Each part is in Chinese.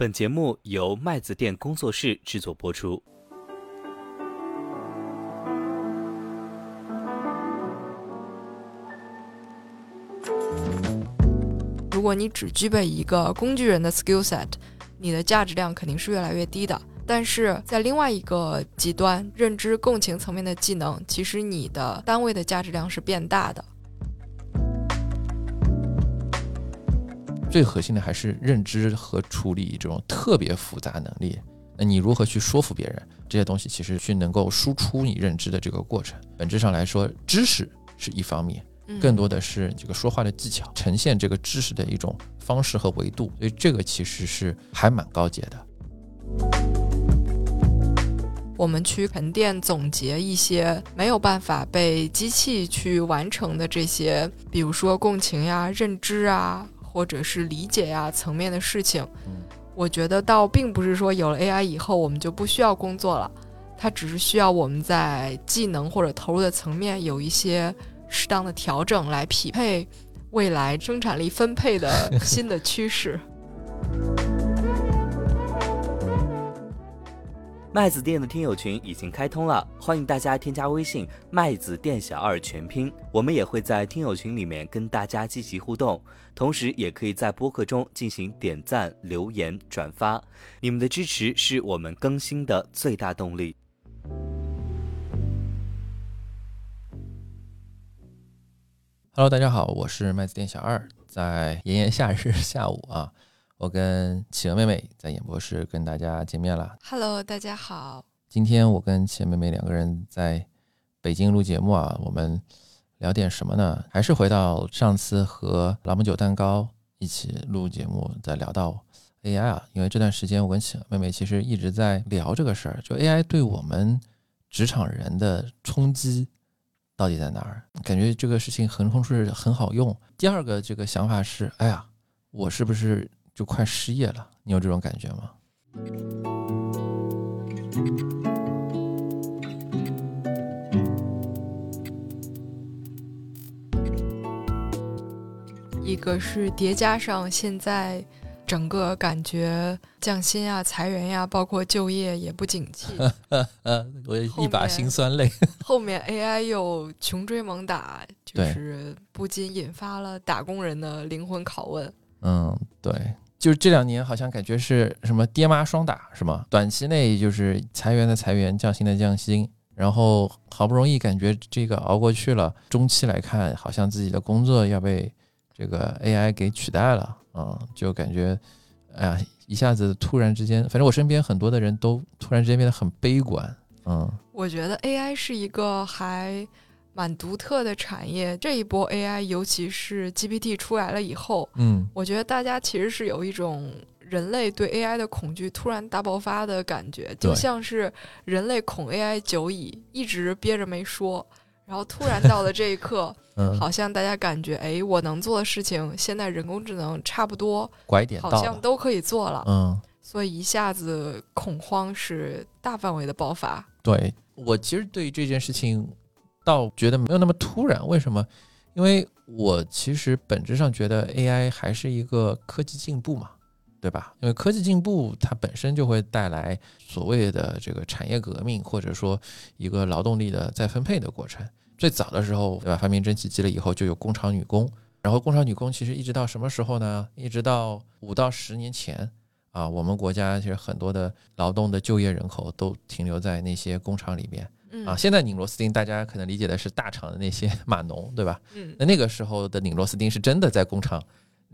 本节目由麦子店工作室制作播出。如果你只具备一个工具人的 skill set，你的价值量肯定是越来越低的。但是在另外一个极端，认知共情层面的技能，其实你的单位的价值量是变大的。最核心的还是认知和处理这种特别复杂能力。那你如何去说服别人？这些东西其实去能够输出你认知的这个过程。本质上来说，知识是一方面，更多的是这个说话的技巧，呈现这个知识的一种方式和维度。所以这个其实是还蛮高阶的。我们去沉淀总结一些没有办法被机器去完成的这些，比如说共情呀、认知啊。或者是理解呀层面的事情，我觉得倒并不是说有了 AI 以后我们就不需要工作了，它只是需要我们在技能或者投入的层面有一些适当的调整，来匹配未来生产力分配的新的趋势。麦子店的听友群已经开通了，欢迎大家添加微信“麦子店小二全拼”，我们也会在听友群里面跟大家积极互动，同时也可以在播客中进行点赞、留言、转发，你们的支持是我们更新的最大动力。Hello，大家好，我是麦子店小二，在炎炎夏日下午啊。我跟企鹅妹妹在演播室跟大家见面了。Hello，大家好。今天我跟企鹅妹妹两个人在北京录节目啊，我们聊点什么呢？还是回到上次和朗姆酒蛋糕一起录节目，在聊到 AI 啊。因为这段时间我跟企鹅妹妹其实一直在聊这个事儿，就 AI 对我们职场人的冲击到底在哪儿？感觉这个事情横空出世很好用。第二个这个想法是，哎呀，我是不是？就快失业了，你有这种感觉吗？一个是叠加上现在整个感觉降薪呀、裁员呀，包括就业也不景气，我一把辛酸泪。后面 AI 又穷追猛打，就是不禁引发了打工人的灵魂拷问。嗯，对。就是这两年好像感觉是什么爹妈双打是吗？短期内就是裁员的裁员，降薪的降薪，然后好不容易感觉这个熬过去了，中期来看好像自己的工作要被这个 AI 给取代了，嗯，就感觉哎呀，一下子突然之间，反正我身边很多的人都突然之间变得很悲观，嗯，我觉得 AI 是一个还。蛮独特的产业，这一波 AI，尤其是 GPT 出来了以后，嗯，我觉得大家其实是有一种人类对 AI 的恐惧突然大爆发的感觉，就像是人类恐 AI 久矣，一直憋着没说，然后突然到了这一刻，好像大家感觉，哎，我能做的事情，现在人工智能差不多拐点好像都可以做了，嗯，所以一下子恐慌是大范围的爆发。对我其实对于这件事情。倒觉得没有那么突然，为什么？因为我其实本质上觉得 AI 还是一个科技进步嘛，对吧？因为科技进步它本身就会带来所谓的这个产业革命，或者说一个劳动力的再分配的过程。最早的时候，对吧？发明蒸汽机了以后，就有工厂女工，然后工厂女工其实一直到什么时候呢？一直到五到十年前啊，我们国家其实很多的劳动的就业人口都停留在那些工厂里面。啊，现在拧螺丝钉，大家可能理解的是大厂的那些 码农，对吧？嗯，那那个时候的拧螺丝钉是真的在工厂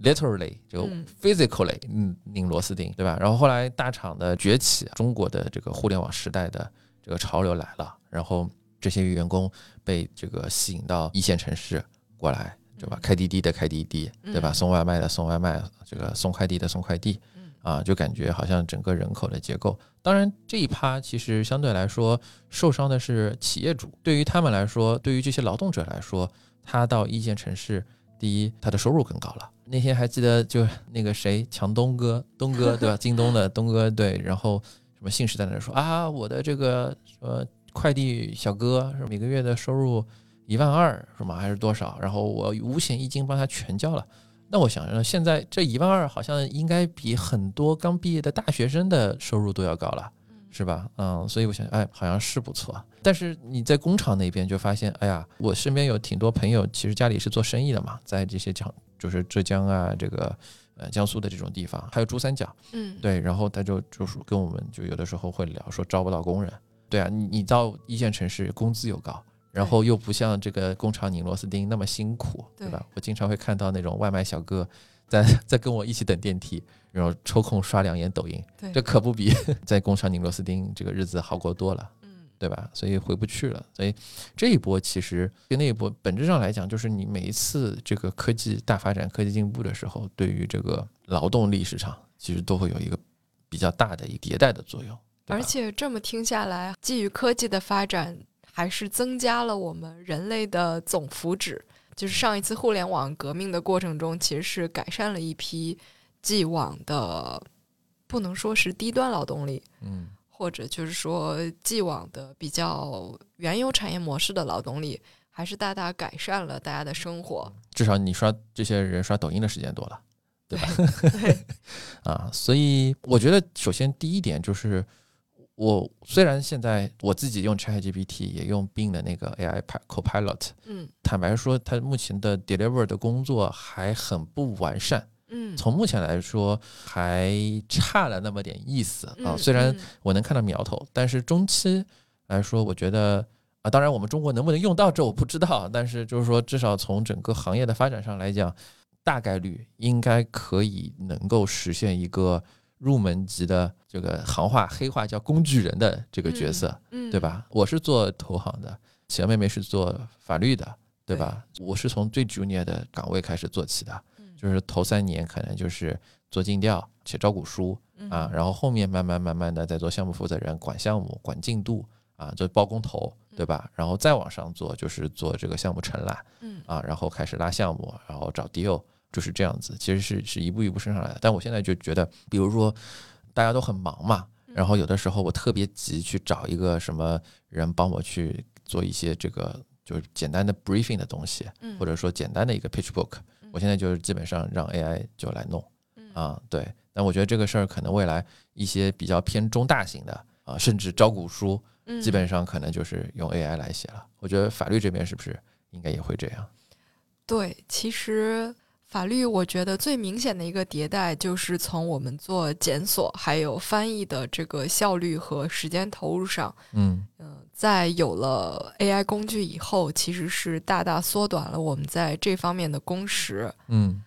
，literally 就 physically 嗯拧螺丝钉，对吧？然后后来大厂的崛起，中国的这个互联网时代的这个潮流来了，然后这些员工被这个吸引到一线城市过来，对吧？开滴滴的开滴滴，对吧？送外卖的送外卖，这个送快递的送快递。啊，就感觉好像整个人口的结构，当然这一趴其实相对来说受伤的是企业主，对于他们来说，对于这些劳动者来说，他到一线城市，第一他的收入更高了。那天还记得就 那个谁强东哥，东哥对吧？京东的东哥对，然后什么信誓旦旦说啊，我的这个呃快递小哥是每个月的收入一万二是吗？还是多少？然后我五险一金帮他全交了。那我想着现在这一万二好像应该比很多刚毕业的大学生的收入都要高了，是吧？嗯，所以我想，哎，好像是不错。但是你在工厂那边就发现，哎呀，我身边有挺多朋友，其实家里是做生意的嘛，在这些江，就是浙江啊，这个呃江苏的这种地方，还有珠三角，嗯，对，然后他就就是跟我们就有的时候会聊说招不到工人，对啊，你你到一线城市工资又高。然后又不像这个工厂拧螺丝钉那么辛苦，对吧？我经常会看到那种外卖小哥在在跟我一起等电梯，然后抽空刷两眼抖音，这可不比 在工厂拧螺丝钉这个日子好过多了，嗯，对吧？所以回不去了。所以这一波其实跟那一波本质上来讲，就是你每一次这个科技大发展、科技进步的时候，对于这个劳动力市场其实都会有一个比较大的一个迭代的作用。而且这么听下来，基于科技的发展。还是增加了我们人类的总福祉。就是上一次互联网革命的过程中，其实是改善了一批既往的，不能说是低端劳动力，嗯，或者就是说既往的比较原有产业模式的劳动力，还是大大改善了大家的生活。至少你刷这些人刷抖音的时间多了，对吧？对，啊，所以我觉得首先第一点就是。我虽然现在我自己用 ChatGPT，也用 Bing 的那个 AI Copilot，嗯，坦白说，它目前的 deliver 的工作还很不完善，嗯，从目前来说还差了那么点意思啊。虽然我能看到苗头，但是中期来说，我觉得啊，当然我们中国能不能用到这我不知道，但是就是说，至少从整个行业的发展上来讲，大概率应该可以能够实现一个。入门级的这个行话黑话叫工具人的这个角色，嗯对吧？我是做投行的，小妹妹是做法律的，对吧？我是从最 junior 的岗位开始做起的，就是头三年可能就是做尽调、写招股书啊，然后后面慢慢慢慢的在做项目负责人，管项目、管进度啊，做包工头，对吧？然后再往上做就是做这个项目承揽，啊，然后开始拉项目，然后找 deal。就是这样子，其实是是一步一步升上来的。但我现在就觉得，比如说大家都很忙嘛，然后有的时候我特别急去找一个什么人帮我去做一些这个就是简单的 briefing 的东西，或者说简单的一个 pitch book，我现在就是基本上让 AI 就来弄啊。对，但我觉得这个事儿可能未来一些比较偏中大型的啊，甚至招股书，基本上可能就是用 AI 来写了。我觉得法律这边是不是应该也会这样？对，其实。法律，我觉得最明显的一个迭代，就是从我们做检索还有翻译的这个效率和时间投入上，嗯嗯，在有了 AI 工具以后，其实是大大缩短了我们在这方面的工时。嗯，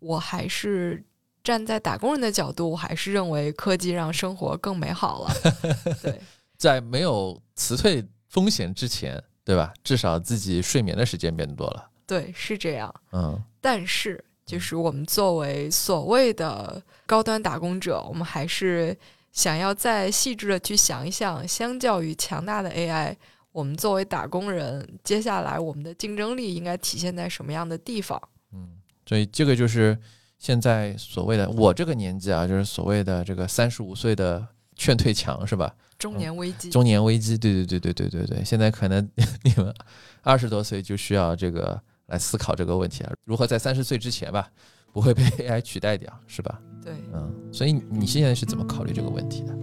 我还是站在打工人的角度，我还是认为科技让生活更美好了。对，在没有辞退风险之前，对吧？至少自己睡眠的时间变多了。对，是这样。嗯，但是。就是我们作为所谓的高端打工者，我们还是想要再细致的去想一想，相较于强大的 AI，我们作为打工人，接下来我们的竞争力应该体现在什么样的地方？嗯，所以这个就是现在所谓的我这个年纪啊，就是所谓的这个三十五岁的劝退墙，是吧？中年危机，中年危机，对对对对对对对。现在可能 你们二十多岁就需要这个。来思考这个问题啊，如何在三十岁之前吧，不会被 AI 取代掉，是吧？对，嗯，所以你现在是怎么考虑这个问题的？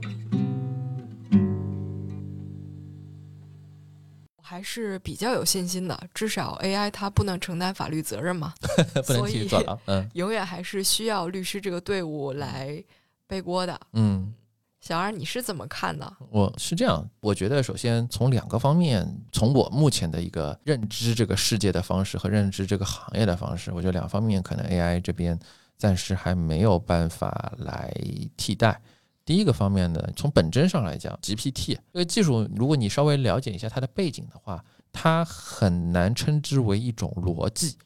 我还是比较有信心的，至少 AI 它不能承担法律责任嘛，不能替坐牢，嗯，永远还是需要律师这个队伍来背锅的，嗯。小二，你是怎么看的？我是这样，我觉得首先从两个方面，从我目前的一个认知这个世界的方式和认知这个行业的方式，我觉得两方面可能 AI 这边暂时还没有办法来替代。第一个方面呢，从本质上来讲，GPT 这个技术，如果你稍微了解一下它的背景的话，它很难称之为一种逻辑，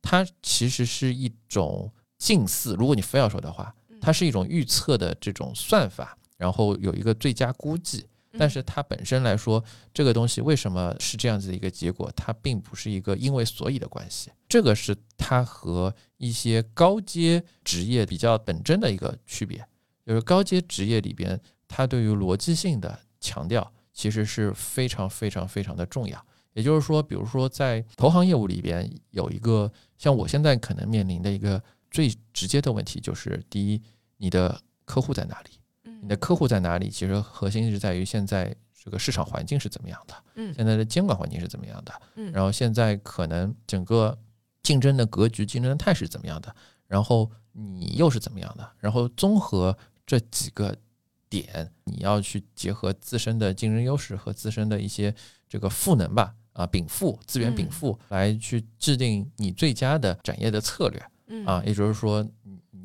它其实是一种近似。如果你非要说的话，它是一种预测的这种算法。然后有一个最佳估计，但是它本身来说，这个东西为什么是这样子的一个结果？它并不是一个因为所以的关系，这个是它和一些高阶职业比较本真的一个区别，就是高阶职业里边，它对于逻辑性的强调其实是非常非常非常的重要。也就是说，比如说在投行业务里边，有一个像我现在可能面临的一个最直接的问题就是，第一，你的客户在哪里？嗯你的客户在哪里？其实核心是在于现在这个市场环境是怎么样的，嗯现在的监管环境是怎么样的，嗯然后现在可能整个竞争的格局、竞争的态势是怎么样的，然后你又是怎么样的，然后综合这几个点，你要去结合自身的竞争优势和自身的一些这个赋能吧，啊，禀赋资源禀嗯赋，来去制定你最佳的展业的策略。嗯啊，也就是说，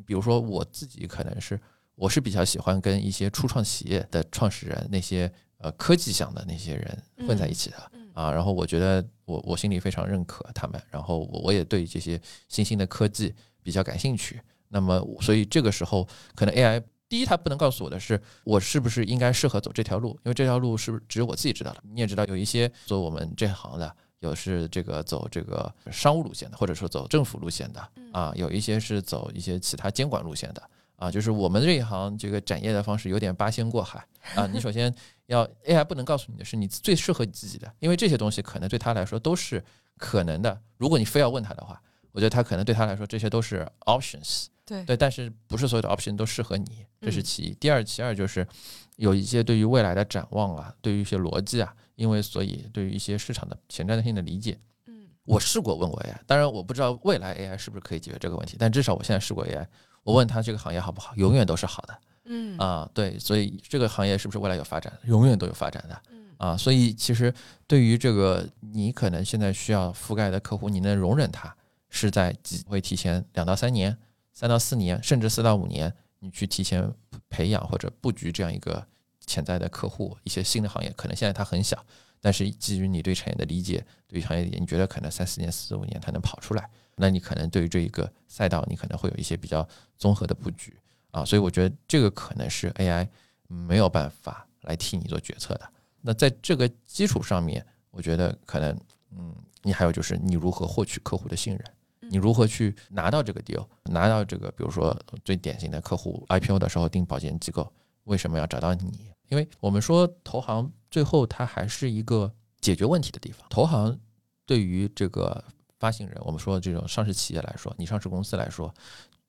比如说我自己可能是我是比较喜欢跟一些初创企业的创始人那些呃科技向的那些人混在一起的、嗯啊，然后我觉得我我心里非常认可他们，然后我我也对这些新兴的科技比较感兴趣。那么，所以这个时候可能 AI 第一，它不能告诉我的是我是不是应该适合走这条路，因为这条路是不是只有我自己知道的。你也知道，有一些做我们这行的。有是这个走这个商务路线的，或者说走政府路线的啊，有一些是走一些其他监管路线的啊。就是我们这一行这个展业的方式有点八仙过海啊。你首先 要 AI 不能告诉你的是你最适合你自己的，因为这些东西可能对他来说都是可能的。如果你非要问他的话，我觉得他可能对他来说这些都是 options。对对，但是不是所有的 option 都适合你，这是嗯其一。第二，其二就是有一些对于未来的展望啊，对于一些逻辑啊，因为所以对于一些市场的前瞻性的理解，嗯我试过问过 AI，当然我不知道未来 AI 是不是可以解决这个问题，但至少我现在试过 AI，我问他这个行业好不好，永远都是好的嗯啊。对，所以这个行业是不是未来有发展，永远都有发展的嗯啊。所以其实对于这个你可能现在需要覆盖的客户，你能容忍他是在几会提前两到三年、三到四年，甚至四到五年，你去提前培养或者布局这样一个潜在的客户，一些新的行业，可能现在它很小，但是基于你对产业的理解，对于行业理解，你觉得可能三四年、四五年它能跑出来，那你可能对于这一个赛道，你可能会有一些比较综合的布局啊，所以我觉得这个可能是 AI 没有办法来替你做决策的。那在这个基础上面，我觉得可能，嗯，你还有就是你如何获取客户的信任。你如何去拿到这个 deal，拿到这个，比如说最典型的客户 IPO 的时候定保荐机构，为什么要找到你？因为我们说投行最后它还是一个解决问题的地方。投行对于这个发行人，我们说这种上市企业来说，你上市公司来说，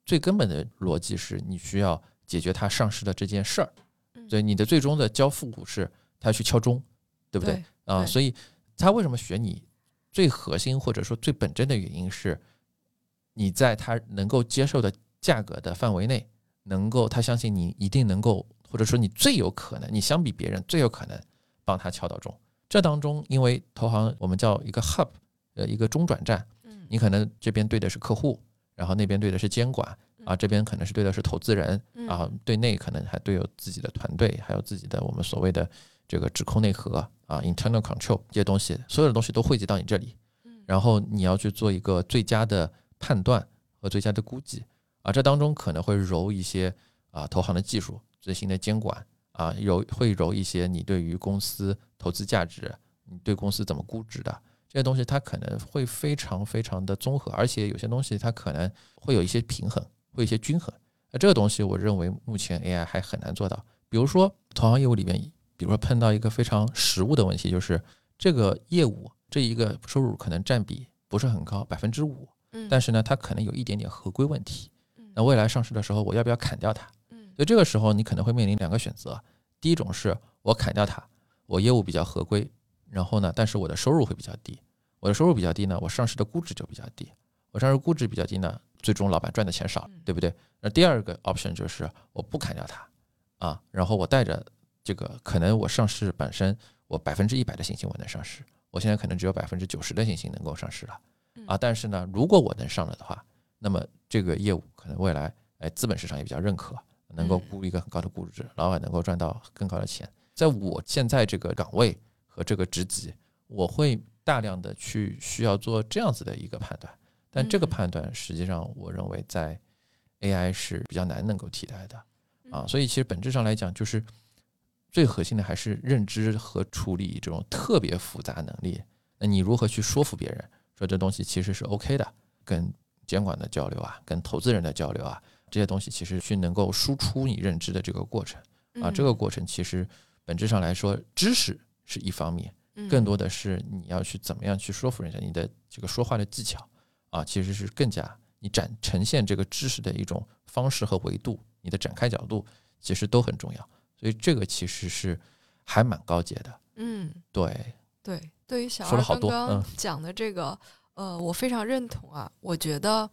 最根本的逻辑是你需要解决它上市的这件事儿，嗯所以你的最终的交付股是它要去敲钟，对不对？啊，所以他为什么选你？最核心或者说最本真的原因是，你在他能够接受的价格的范围内，能够他相信你一定能够，或者说你最有可能，你相比别人最有可能帮他敲到钟。这当中，因为投行我们叫一个 hub，呃，一个中转站，嗯。你可能这边对的是客户，然后那边对的是监管啊，这边可能是对的是投资人嗯啊，对内可能还对有自己的团队，还有自己的我们所谓的这个指控内核啊，internal control 这些东西，所有的东西都汇集到你这里，嗯。然后你要去做一个最佳的判断和最佳的估计啊，这当中可能会揉一些啊投行的技术、最新的监管啊，揉会揉一些你对于公司投资价值、你对公司怎么估值的这些东西，它可能会非常非常的综合，而且有些东西它可能会有一些平衡，会有一些均衡。那这个东西，我认为目前 AI 还很难做到。比如说同行业务里面，比如说碰到一个非常实务的问题，就是这个业务这一个收入可能占比不是很高，百分之五，嗯但是呢，它可能有一点点合规问题嗯。那未来上市的时候，我要不要砍掉它？嗯所以这个时候你可能会面临两个选择，第一种是我砍掉它，我业务比较合规，然后呢，但是我的收入会比较低，我的收入比较低呢，我上市的估值就比较低，我上市估值比较低呢，最终老板赚的钱少嗯，对不对？那第二个 option 就是我不砍掉它啊，然后我带着这个可能我上市本身我百分之一百的信心我能上市，我现在可能只有百分之九十的信心能够上市了啊，但是呢，如果我能上了的话，那么这个业务可能未来哎资本市场也比较认可，能够嗯估一个很高的估值，老板能够赚到更高的钱。在我现在这个岗位和这个职级，我会大量的去需要做这样子的一个判断，但这个嗯判断实际上我认为在 AI 是比较难能够替代的啊，嗯所以其实本质上来讲，就是最核心的还是认知和处理这种特别复杂能力。那你如何去说服别人说这东西其实是 OK 的？跟监管的交流啊，跟投资人的交流啊，这些东西其实去能够输出你认知的这个过程啊，这个过程其实本质上来说，知识是一方面，嗯更多的是你要去怎么样去说服人家，你的这个说话的技巧啊，其实是更加你你展呈现这个知识的一种方式和维度，你的展开角度其实都很重要。所以这个其实是还蛮高阶的。嗯，对对，对于小二刚刚嗯讲的这个，呃，我非常认同啊。我觉得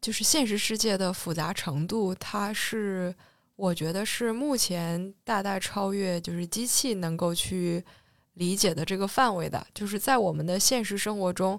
就是现实世界的复杂程度，它是我觉得是目前大大超越就是机器能够去理解的这个范围的。就是在我们的现实生活中，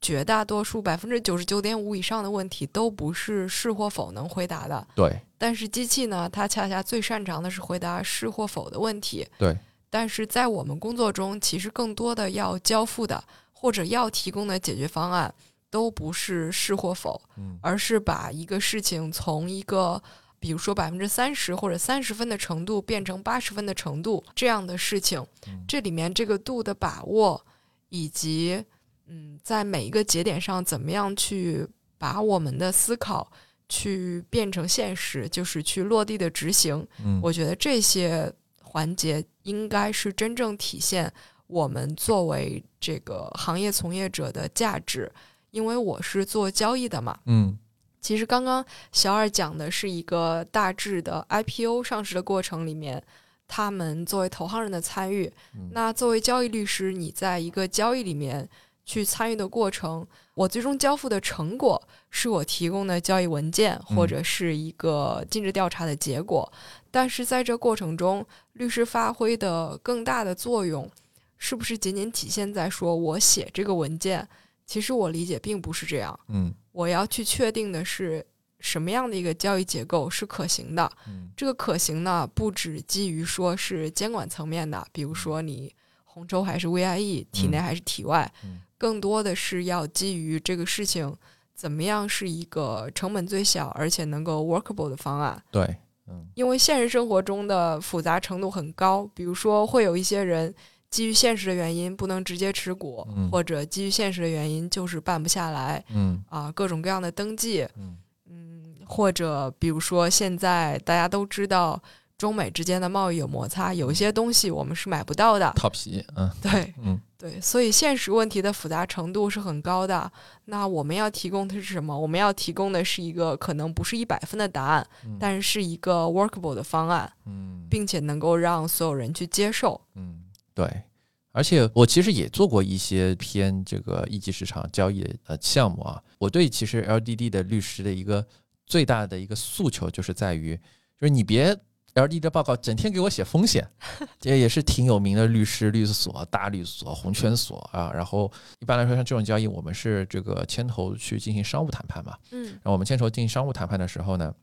绝大多数百分之九十九点五以上的问题都不是是或否能回答的。对但是机器呢，它恰恰最擅长的是回答是或否的问题。对，但是在我们工作中，其实更多的要交付的或者要提供的解决方案，都不是是或否，嗯而是把一个事情从一个比如说百分之三十或者三十分的程度变成八十分的程度这样的事情嗯，这里面这个度的把握，以及嗯，在每一个节点上怎么样去把我们的思考去变成现实，就是去落地的执行。嗯我觉得这些环节应该是真正体现我们作为这个行业从业者的价值。因为我是做交易的嘛，嗯其实刚刚小二讲的是一个大致的 IPO 上市的过程里面，他们作为投行人的参与。嗯那作为交易律师，你在一个交易里面去参与的过程，我最终交付的成果是我提供的交易文件嗯或者是一个尽职调查的结果。但是在这过程中，律师发挥的更大的作用，是不是仅仅体现在说我写这个文件？其实我理解并不是这样。嗯我要去确定的是什么样的一个交易结构是可行的。嗯这个可行呢，不只基于说是监管层面的，比如说你红筹还是 VIE，体内还是体外，嗯更多的是要基于这个事情怎么样是一个成本最小而且能够 workable 的方案。对嗯因为现实生活中的复杂程度很高，比如说会有一些人基于现实的原因不能直接持股，嗯。或者基于现实的原因就是办不下来嗯。啊、各种各样的登记，嗯。嗯，或者比如说现在大家都知道中美之间的贸易有摩擦，有一些东西我们是买不到的，套皮嗯。对嗯。对，所以现实问题的复杂程度是很高的。那我们要提供的是什么？我们要提供的是一个可能不是一百分的答案，嗯。但是是一个 workable 的方案，嗯。并且能够让所有人去接受。嗯，对。而且我其实也做过一些偏这个一级市场交易的呃项目啊。我对其实 LDD 的律师的一个最大的一个诉求就是在于，就是你别 LDD 的报告整天给我写风险，这也是挺有名的律师、律所、大律所、红圈所啊。然后一般来说，像这种交易，我们是这个牵头去进行商务谈判嘛。嗯然后我们牵头进行商务谈判的时候呢，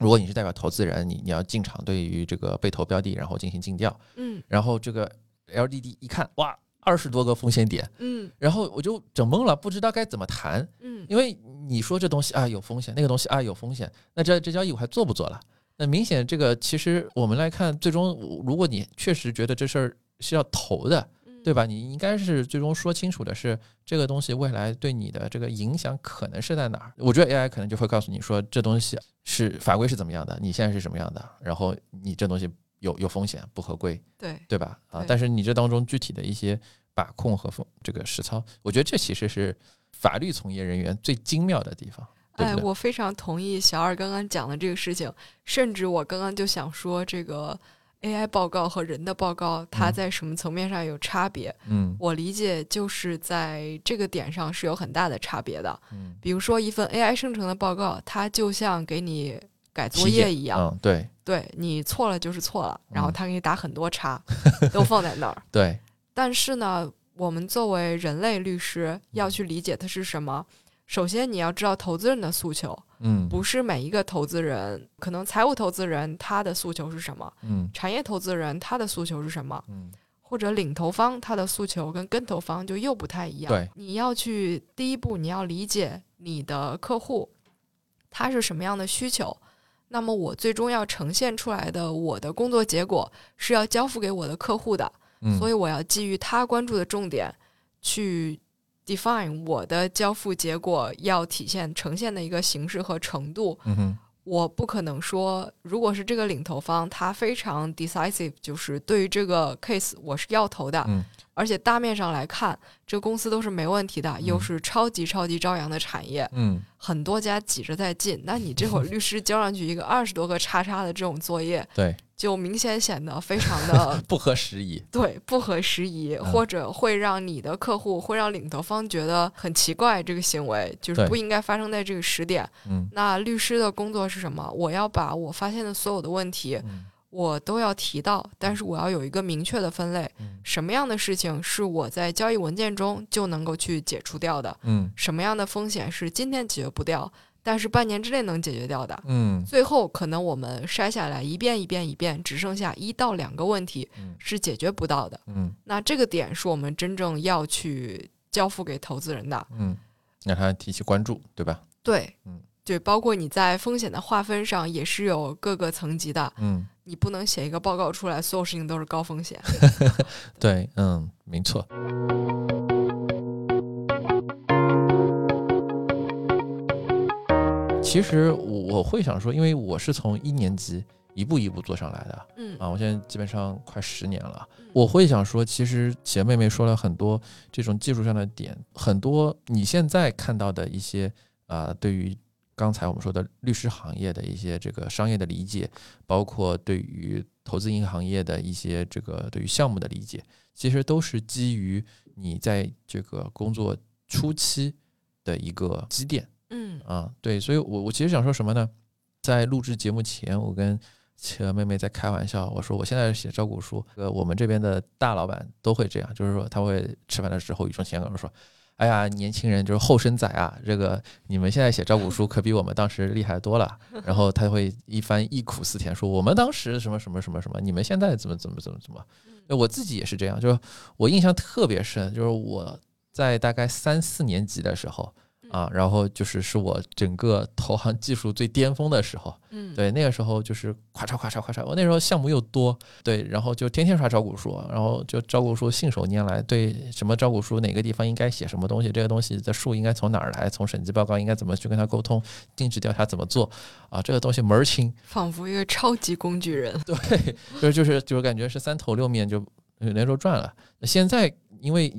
如果你是代表投资人，你你要进场对于这个被投标的，然后进行尽调。嗯然后这个 LDD 一看，哇，二十多个风险点，嗯然后我就整懵了，不知道该怎么谈。嗯因为你说这东西啊有风险，那个东西啊有风险，那这这交易我还做不做了？那明显这个其实我们来看，最终如果你确实觉得这事儿是要投的，嗯，对吧？你应该是最终说清楚的是这个东西未来对你的这个影响可能是在哪儿。我觉得 AI 可能就会告诉你说这东西是法规是怎么样的，你现在是什么样的，然后你这东西有有风险，不合规，对，对吧？啊，但是你这当中具体的一些把控和风这个实操，我觉得这其实是法律从业人员最精妙的地方，对哎，我非常同意小二刚刚讲的这个事情，甚至我刚刚就想说，这个 AI 报告和人的报告，它嗯在什么层面上有差别？嗯我理解就是在这个点上是有很大的差别的。嗯，比如说，一份 AI 生成的报告，它就像给你改作业一样，嗯，对对你错了就是错了，然后他给你打很多叉，都放在那儿。对，但是呢，我们作为人类律师要去理解它是什么。首先，你要知道投资人的诉求，嗯不是每一个投资人，可能财务投资人他的诉求是什么，嗯产业投资人他的诉求是什么，嗯或者领投方他的诉求跟跟投方就又不太一样。对，你要去第一步，你要理解你的客户他是什么样的需求。那么我最终要呈现出来的我的工作结果是要交付给我的客户的，嗯，所以我要基于他关注的重点去 define 我的交付结果要体现呈现的一个形式和程度。嗯我不可能说，如果是这个领头方他非常 decisive，就是对于这个 case 我是要投的，嗯，而且大面上来看，这公司都是没问题的，又是超级超级朝阳的产业，嗯，很多家挤着在进。那你这会儿 律师交上去一个二十多个叉叉的这种作业，对，就明显显得非常的 不合时宜，对，不合时宜，或者会让你的客户会让领头方觉得很奇怪，这个行为就是不应该发生在这个时点。嗯，那律师的工作是什么？我要把我发现的所有的问题。我都要提到，但是我要有一个明确的分类，什么样的事情是我在交易文件中就能够去解除掉的，嗯，什么样的风险是今天解决不掉，但是半年之内能解决掉的，嗯，最后可能我们筛下来一遍一遍一遍，只剩下一到两个问题是解决不到的，嗯，那这个点是我们真正要去交付给投资人的，嗯，让他提起关注，对吧？对，嗯。对，包括你在风险的划分上也是有各个层级的。嗯，你不能写一个报告出来，所有事情都是高风险。对，嗯，没错。其实我我会想说，因为我是从一年级一步一步做上来的，嗯啊，我现在基本上快十年了。我会想说，其实企业妹妹说了很多这种技术上的点，很多你现在看到的一些啊，对于。刚才我们说的律师行业的一些这个商业的理解，包括对于投资银行业的一些这个对于项目的理解，其实都是基于你在这个工作初期的一个积淀。嗯啊，对，所以我我其实想说什么呢？在录制节目前，我跟企鹅妹妹在开玩笑，我说我现在写招股书，呃，我们这边的大老板都会这样，就是说他会吃饭的时候语重心长地说。哎呀，年轻人就是后生仔啊！这个你们现在写招股书可比我们当时厉害多了。然后他会一番忆苦思甜，说我们当时什么什么什么什么，你们现在怎么怎么怎么怎么。我自己也是这样，就是我印象特别深，就是我在大概三四年级的时候。啊，然后就是是我整个投行技术最巅峰的时候，嗯，对，那个时候就是咵嚓咵嚓咵嚓，我那时候项目又多，对，然后就天天刷招股书，然后就招股书信手拈来，对，什么招股书哪个地方应该写什么东西，这个东西的数应该从哪儿来，从审计报告应该怎么去跟他沟通，尽职调查怎么做，啊，这个东西门儿清，仿佛一个超级工具人，对，就是就是就是感觉是三头六面就连轴转了。现在因为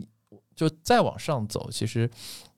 就再往上走，其实。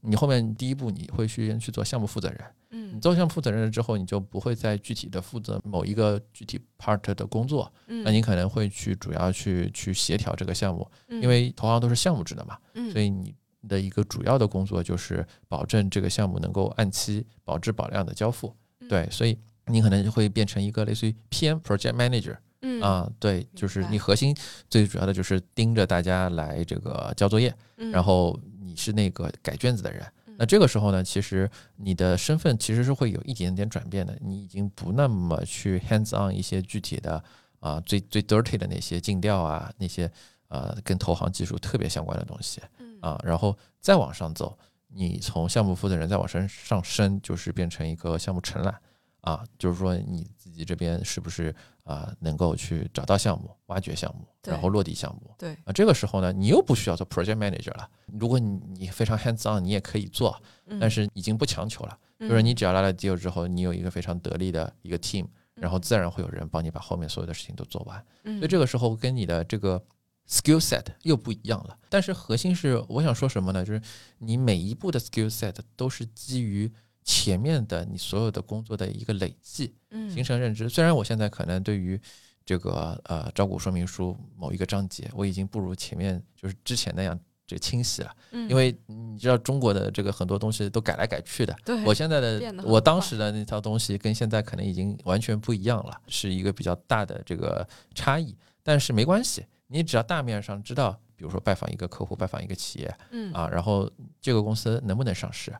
你后面第一步你会去去做项目负责人，嗯，你做项目负责人了之后，你就不会再具体的负责某一个具体 part 的工作，嗯，那你可能会去主要去去协调这个项目，因为投行都是项目制的嘛，嗯，所以你的一个主要的工作就是保证这个项目能够按期保质保量的交付，对，所以你可能就会变成一个类似于 PM project manager，嗯。啊，对，就是你核心最主要的就是盯着大家来这个交作业，然后。你是那个改卷子的人，那这个时候呢，其实你的身份其实是会有一点点转变的。你已经不那么去 hands on 一些具体的啊，最最 dirty 的那些尽调啊，那些呃跟投行技术特别相关的东西。啊，然后再往上走，你从项目负责人再往上上升，就是变成一个项目承揽啊，就是说你自己这边是不是？啊，能够去找到项目、挖掘项目，然后落地项目。对啊，这个时候呢，你又不需要做 project manager 了。如果你你非常 hands on，你也可以做，但是已经不强求了。就是你只要来了 deal 之后，你有一个非常得力的一个 team，然后自然会有人帮你把后面所有的事情都做完。所以这个时候跟你的这个 skill set 又不一样了。但是核心是我想说什么呢？就是你每一步的 skill set 都是基于。前面的你所有的工作的一个累计，形成认知。虽然我现在可能对于这个呃招股说明书某一个章节，我已经不如前面就是之前那样这清晰了。因为你知道中国的这个很多东西都改来改去的。对，我现在的我当时的那套东西跟现在可能已经完全不一样了，是一个比较大的这个差异。但是没关系，你只要大面上知道，比如说拜访一个客户，拜访一个企业，嗯啊，然后这个公司能不能上市？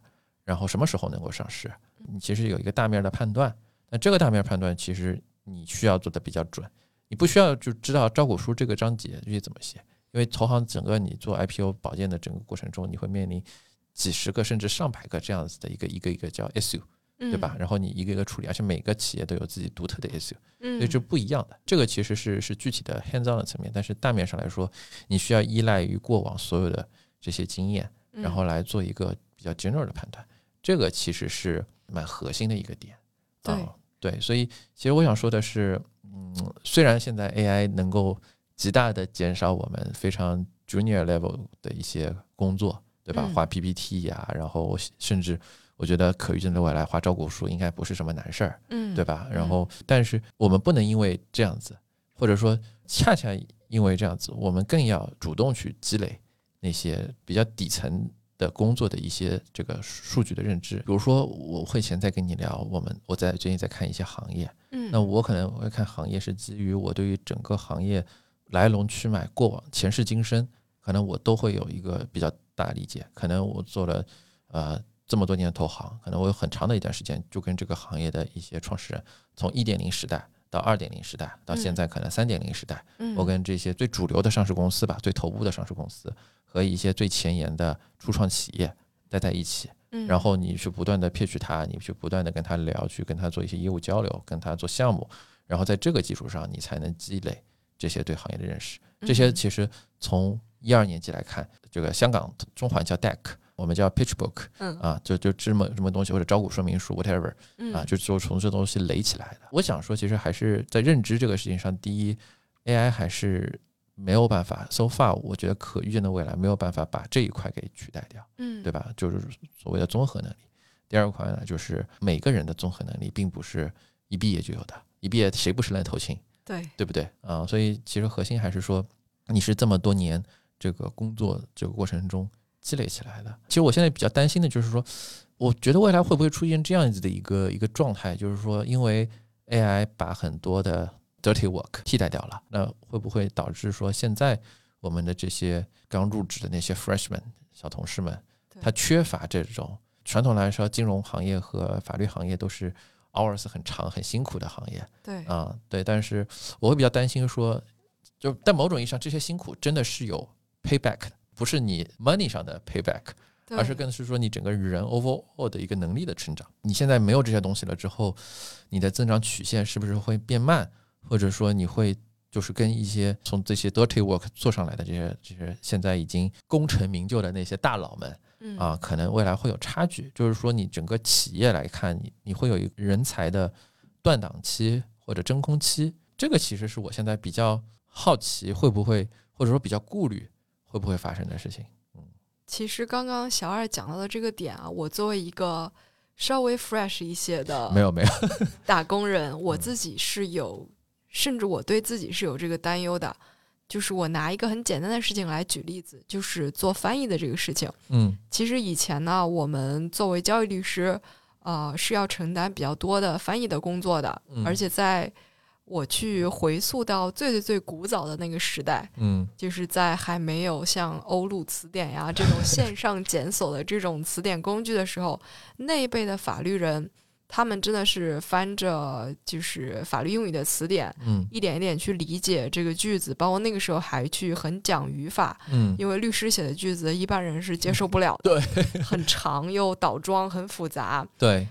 然后什么时候能够上市？你其实有一个大面的判断，那这个大面判断其实你需要做的比较准，你不需要就知道招股书这个章节具体怎么写，因为投行整个你做 IPO 保荐的整个过程中，你会面临几十个甚至上百个这样子的一个一个一个叫 issue，对吧？然后你一个一个处理，而且每个企业都有自己独特的 issue，所以这不一样的。这个其实是是具体的 hands on 的层面，但是大面上来说，你需要依赖于过往所有的这些经验，然后来做一个比较 general 的判断。这个其实是蛮核心的一个点，对对，所以其实我想说的是，嗯，虽然现在 AI 能够极大的减少我们非常 junior level 的一些工作，对吧？嗯画 PPT 呀、然后甚至我觉得可预见的未来画招股书应该不是什么难事儿，嗯，对吧？然后，但是我们不能因为这样子，或者说恰恰因为这样子，我们更要主动去积累那些比较底层的工作的一些这个数据的认知。比如说，我会前在跟你聊，我们我在最近在看一些行业，嗯，那我可能会看行业是基于我对于整个行业来龙去脉、过往前世今生，可能我都会有一个比较大的理解。可能我做了呃这么多年的投行，可能我有很长的一段时间就跟这个行业的一些创始人，从一点零时代到二点零时代，到现在可能三点零时代，嗯我跟这些最主流的上市公司吧，最头部的上市公司和一些最前沿的初创企业待在一起。嗯然后你去不断的 pitch 他，你去不断的跟他聊，去跟他做一些业务交流，跟他做项目，然后在这个基础上，你才能积累这些对行业的认识。这些嗯其实从一二年级来看，这个香港中环叫 deck，我们叫 pitch book 嗯啊，就就这么什么东西或者招股说明书 whatever 嗯啊，就就从这东西垒起来的。我想说，其实还是在认知这个事情上，第一，AI 还是没有办法，so far，我觉得可预见的未来没有办法把这一块给取代掉。嗯对吧？就是所谓的综合能力。第二块呢，就是每个人的综合能力并不是一毕业就有的，一毕业谁不是烂头青，对对不对啊、所以其实核心还是说，你是这么多年这个工作这个过程中积累起来的。其实我现在比较担心的就是说，我觉得未来会不会出现这样子的一个一个状态，就是说，因为 AI 把很多的 dirty work 替代掉了，那会不会导致说现在我们的这些刚入职的那些 freshman 小同事们，他缺乏这种传统来说，金融行业和法律行业都是 hours 很长、很辛苦的行业对啊，对。但是我会比较担心说，就在某种意义上，这些辛苦真的是有 payback 的，不是你 money 上的 payback，而是更是说你整个人 overall 的一个能力的成长。你现在没有这些东西了之后，你的增长曲线是不是会变慢，或者说你会就是跟一些从这些 dirty work 做上来的这些这些现在已经功成名就的那些大佬们嗯啊，可能未来会有差距。就是说你整个企业来看，你你会有一个人才的断档期或者真空期，这个其实是我现在比较好奇会不会，或者说比较顾虑会不会发生的事情。嗯其实刚刚小二讲到的这个点啊，我作为一个稍微 fresh 一些的没有没有，打工人，嗯我自己是有，甚至我对自己是有这个担忧的。就是我拿一个很简单的事情来举例子，就是做翻译的这个事情。嗯其实以前呢，我们作为交易律师，呃，是要承担比较多的翻译的工作的，嗯而且在我去回溯到最最最古早的那个时代，嗯。就是在还没有像欧陆词典呀这种线上检索的这种词典工具的时候，那一辈的法律人，他们真的是翻着就是法律用语的词典，嗯。一点一点去理解这个句子，包括那个时候还去很讲语法，嗯。因为律师写的句子一般人是接受不了的，对，很长又倒装，很复杂。对，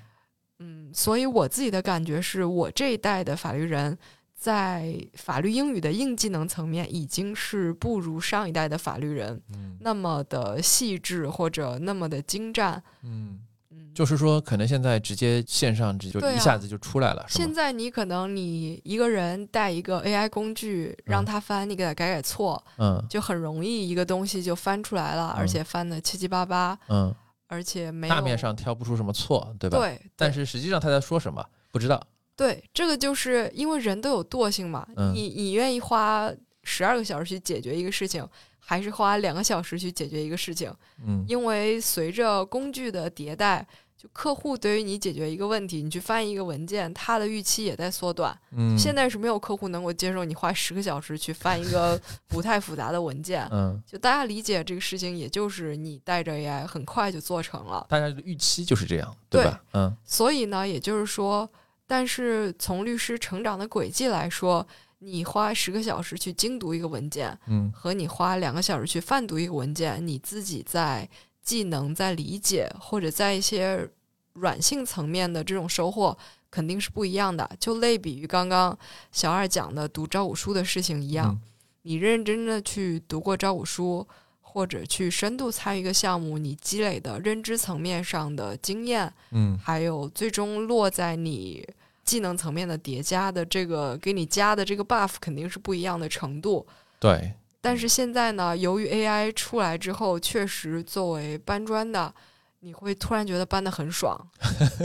嗯，所以我自己的感觉是我这一代的法律人，在法律英语的硬技能层面，已经是不如上一代的法律人嗯那么的细致或者那么的精湛。嗯，嗯，就是说可能现在直接线上就一下子就出来了？现在你可能你一个人带一个 AI 工具让他翻，你给他改改错，嗯就很容易一个东西就翻出来了，嗯而且翻的七七八八，嗯，而且没有大面上挑不出什么错，对吧？。对，对但是实际上他在说什么不知道。对，这个就是因为人都有惰性嘛。嗯你你愿意花十二个小时去解决一个事情，还是花两个小时去解决一个事情？嗯因为随着工具的迭代，就客户对于你解决一个问题，你去翻译一个文件，他的预期也在缩短。嗯，现在是没有客户能够接受你花十个小时去翻一个 不太复杂的文件。嗯，就大家理解这个事情，也就是你带着 AI 很快就做成了。大家的预期就是这样，对吧？嗯所以呢，也就是说，但是从律师成长的轨迹来说，你花十个小时去精读一个文件，嗯和你花两个小时去泛读一个文件，你自己在技能、在理解或者在一些软性层面的这种收获。肯定是不一样的，就类比于刚刚小二讲的读招股书的事情一样，嗯你认认真真的去读过招股书，或者去深度参与一个项目，你积累的认知层面上的经验，嗯还有最终落在你技能层面的叠加的这个给你加的这个 buff，肯定是不一样的程度。对，但是现在呢，由于 AI 出来之后，确实作为搬砖的，你会突然觉得搬的很爽，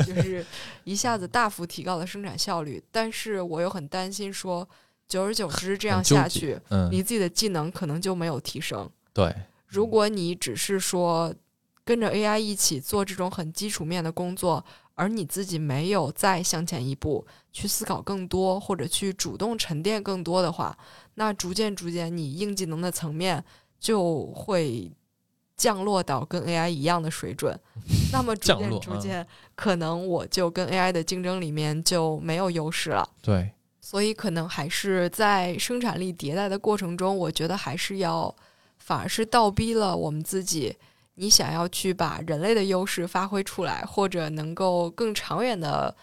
就是 一下子大幅提高了生产效率。但是我又很担心说，久而久之这样下去，嗯，你自己的技能可能就没有提升。对，如果你只是说跟着 AI 一起做这种很基础面的工作，而你自己没有再向前一步去思考更多，或者去主动沉淀更多的话，那逐渐逐渐你硬技能的层面就会降落到跟 AI 一样的水准。那么逐渐逐渐，可能我就跟 AI 的竞争里面就没有优势了。对，所以可能还是在生产力迭代的过程中，我觉得还是要，反而是倒逼了我们自己。你想要去把人类的优势发挥出来，或者能够更长远的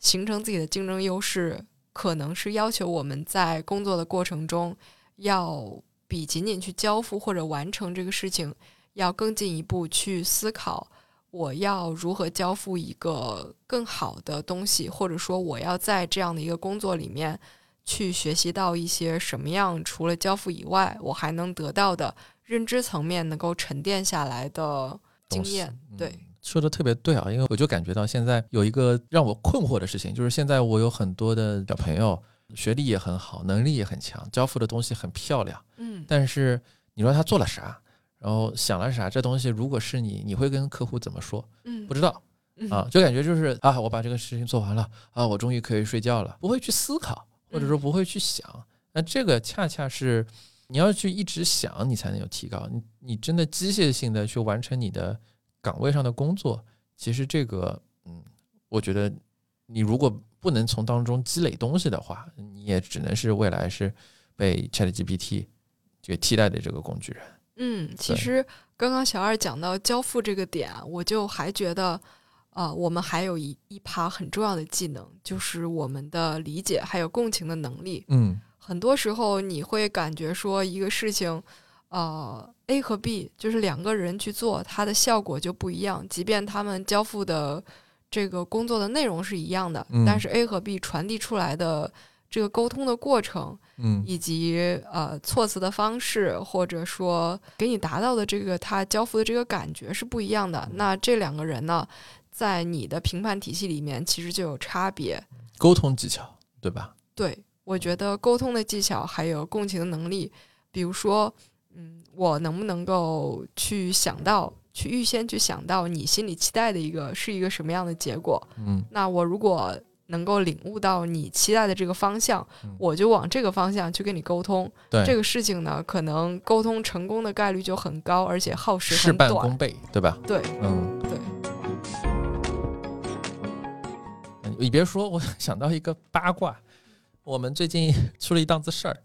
形成自己的竞争优势，可能是要求我们在工作的过程中，要比仅仅去交付或者完成这个事情，要更进一步去思考，我要如何交付一个更好的东西，或者说我要在这样的一个工作里面去学习到一些什么样，除了交付以外，我还能得到的。认知层面能够沉淀下来的经验，对，说的特别对啊，因为我就感觉到现在有一个让我困惑的事情，就是现在我有很多的小朋友，学历也很好，能力也很强，交付的东西很漂亮，嗯，但是你说他做了啥，然后想了啥，这东西如果是你，你会跟客户怎么说？嗯，不知道啊，就感觉就是啊，我把这个事情做完了啊，我终于可以睡觉了，不会去思考，或者说不会去想，那这个恰恰是。你要去一直想，你才能有提高。你你真的机械性的去完成你的岗位上的工作，其实这个，嗯，我觉得你如果不能从当中积累东西的话，你也只能是未来是被 ChatGPT 这个替代的这个工具人。嗯，其实刚刚小二讲到交付这个点，我就还觉得，啊，我们还有一一趴很重要的技能，就是我们的理解还有共情的能力。嗯。很多时候你会感觉说一个事情，呃，A 和 B 就是两个人去做，它的效果就不一样。即便他们交付的这个工作的内容是一样的，但是 A 和 B 传递出来的这个沟通的过程，嗯，以及呃措辞的方式，或者说给你达到的这个他交付的这个感觉是不一样的。那这两个人呢，在你的评判体系里面其实就有差别。沟通技巧，对吧？对。我觉得沟通的技巧还有共情的能力，比如说，嗯，我能不能够去想到，去预先去想到你心里期待的一个是一个什么样的结果？嗯，那我如果能够领悟到你期待的这个方向，我就往这个方向去跟你沟通。对这个事情呢，可能沟通成功的概率就很高，而且耗时事半功倍，对吧？对，嗯，对。你别说，我想到一个八卦。我们最近出了一档子事儿，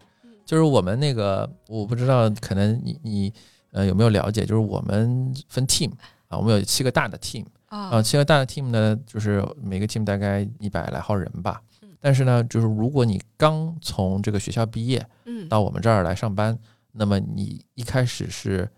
就是我们那个我不知道，可能你你呃有没有了解？就是我们分 team 啊，我们有七个大的 team 啊，七个大的 team 呢，就是每个 team 大概一百来号人吧。但是呢，就是如果你刚从这个学校毕业，嗯，到我们这儿来上班，那么你一开始是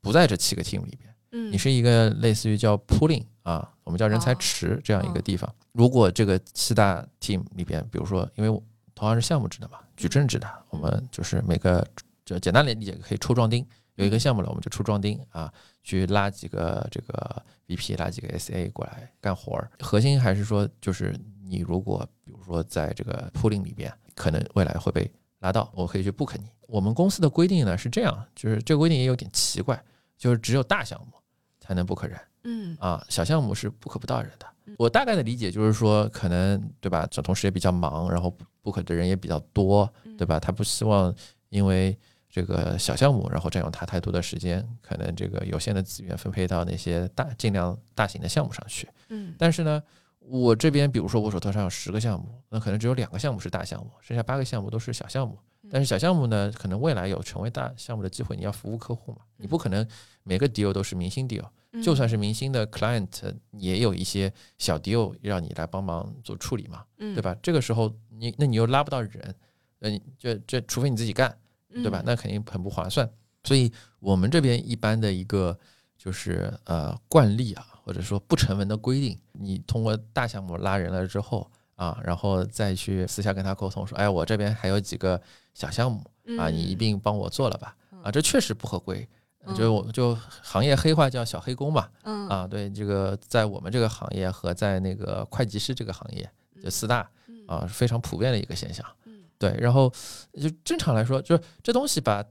不在这七个 team 里边，嗯，你是一个类似于叫 pooling 啊，我们叫人才池这样一个地方。如果这个七大 team 里边，比如说因为同样是项目制的嘛，矩阵制的，我们就是每个就简单理解可以抽壮丁，有一个项目了，我们就出壮丁啊，去拉几个这个 VP，拉几个 SA 过来干活儿。核心还是说，就是你如果比如说在这个 pooling 里边，可能未来会被拉到，我可以去 book 你。我们公司的规定呢是这样，就是这个规定也有点奇怪，就是只有大项目才能 book 人，嗯啊，小项目是 book 不到人的。我大概的理解就是说，可能对吧？这同事也比较忙，然后 book 的人也比较多，对吧？他不希望因为这个小项目，然后占用他太多的时间，可能这个有限的资源分配到那些大尽量大型的项目上去。嗯，但是呢，我这边比如说我手头上有十个项目，那可能只有两个项目是大项目，剩下八个项目都是小项目。但是小项目呢，可能未来有成为大项目的机会，你要服务客户嘛，你不可能每个 deal 都是明星 deal。就算是明星的 client，也有一些小 deal 让你来帮忙做处理嘛，对吧？这个时候你那你又拉不到人，嗯，这这除非你自己干，对吧？那肯定很不划算。所以我们这边一般的一个就是呃惯例啊，或者说不成文的规定，你通过大项目拉人了之后啊，然后再去私下跟他沟通说，哎，我这边还有几个小项目啊，你一并帮我做了吧。啊，这确实不合规。嗯就我就行业黑话叫小黑工嘛，嗯。啊，对，这个在我们这个行业和在那个会计师这个行业，就四大嗯。啊，非常普遍的一个现象。嗯。对，然后就正常来说，就是这东西吧，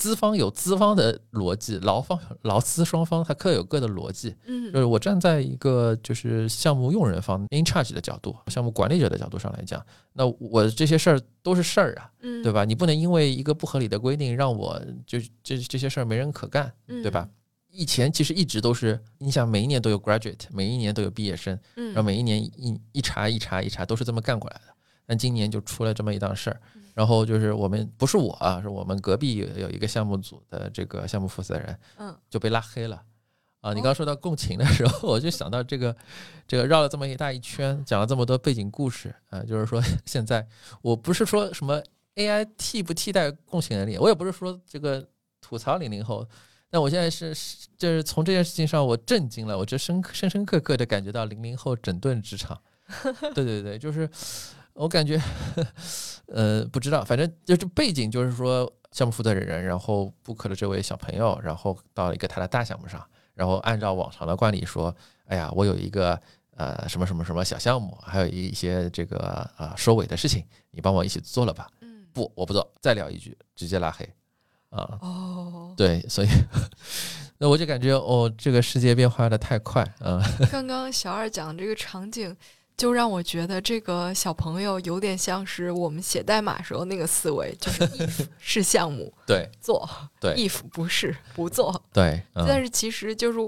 资方有资方的逻辑，劳方劳资双方它各有各的逻辑。嗯就是我站在一个就是项目用人方 in charge 的角度，项目管理者的角度上来讲，那我这些事儿都是事儿啊，嗯对吧？你不能因为一个不合理的规定让我就这这些事儿没人可干，嗯对吧？以前其实一直都是，你想每一年都有 graduate，每一年都有毕业生，嗯然后每一年一一茬一茬一茬都是这么干过来的。但今年就出了这么一档事儿，嗯。然后就是我们不是我啊，是我们隔壁有有一个项目组的这个项目负责人嗯。就被拉黑了。啊，你哦。刚刚说到共情的时候，我就想到这个，这个绕了这么一大一圈，讲了这么多背景故事啊，就是说 现在我不是说什么 AI 替不替代共情能力，我也不是说这个吐槽零零后，但我现在是是就是从这件事情上我震惊了，我就深刻深深刻刻的感觉到零零后整顿职场，对对对，就是我感觉，呃，不知道，反正就是背景就是说项目负责人，然后 book 了这位小朋友，然后到了一个他的大项目上，然后按照往常的惯例说，哎呀，我有一个呃什么什么什么小项目，还有一些这个啊、收尾的事情，你帮我一起做了吧？嗯不，我不做，再聊一句，直接拉黑啊。哦，对，所以 那我就感觉哦，这个世界变化的太快啊。刚刚小二讲这个场景，就让我觉得这个小朋友有点像是我们写代码时候那个思维，就是 if 是项目对做对，if 不是不做。对，嗯、但是其实就是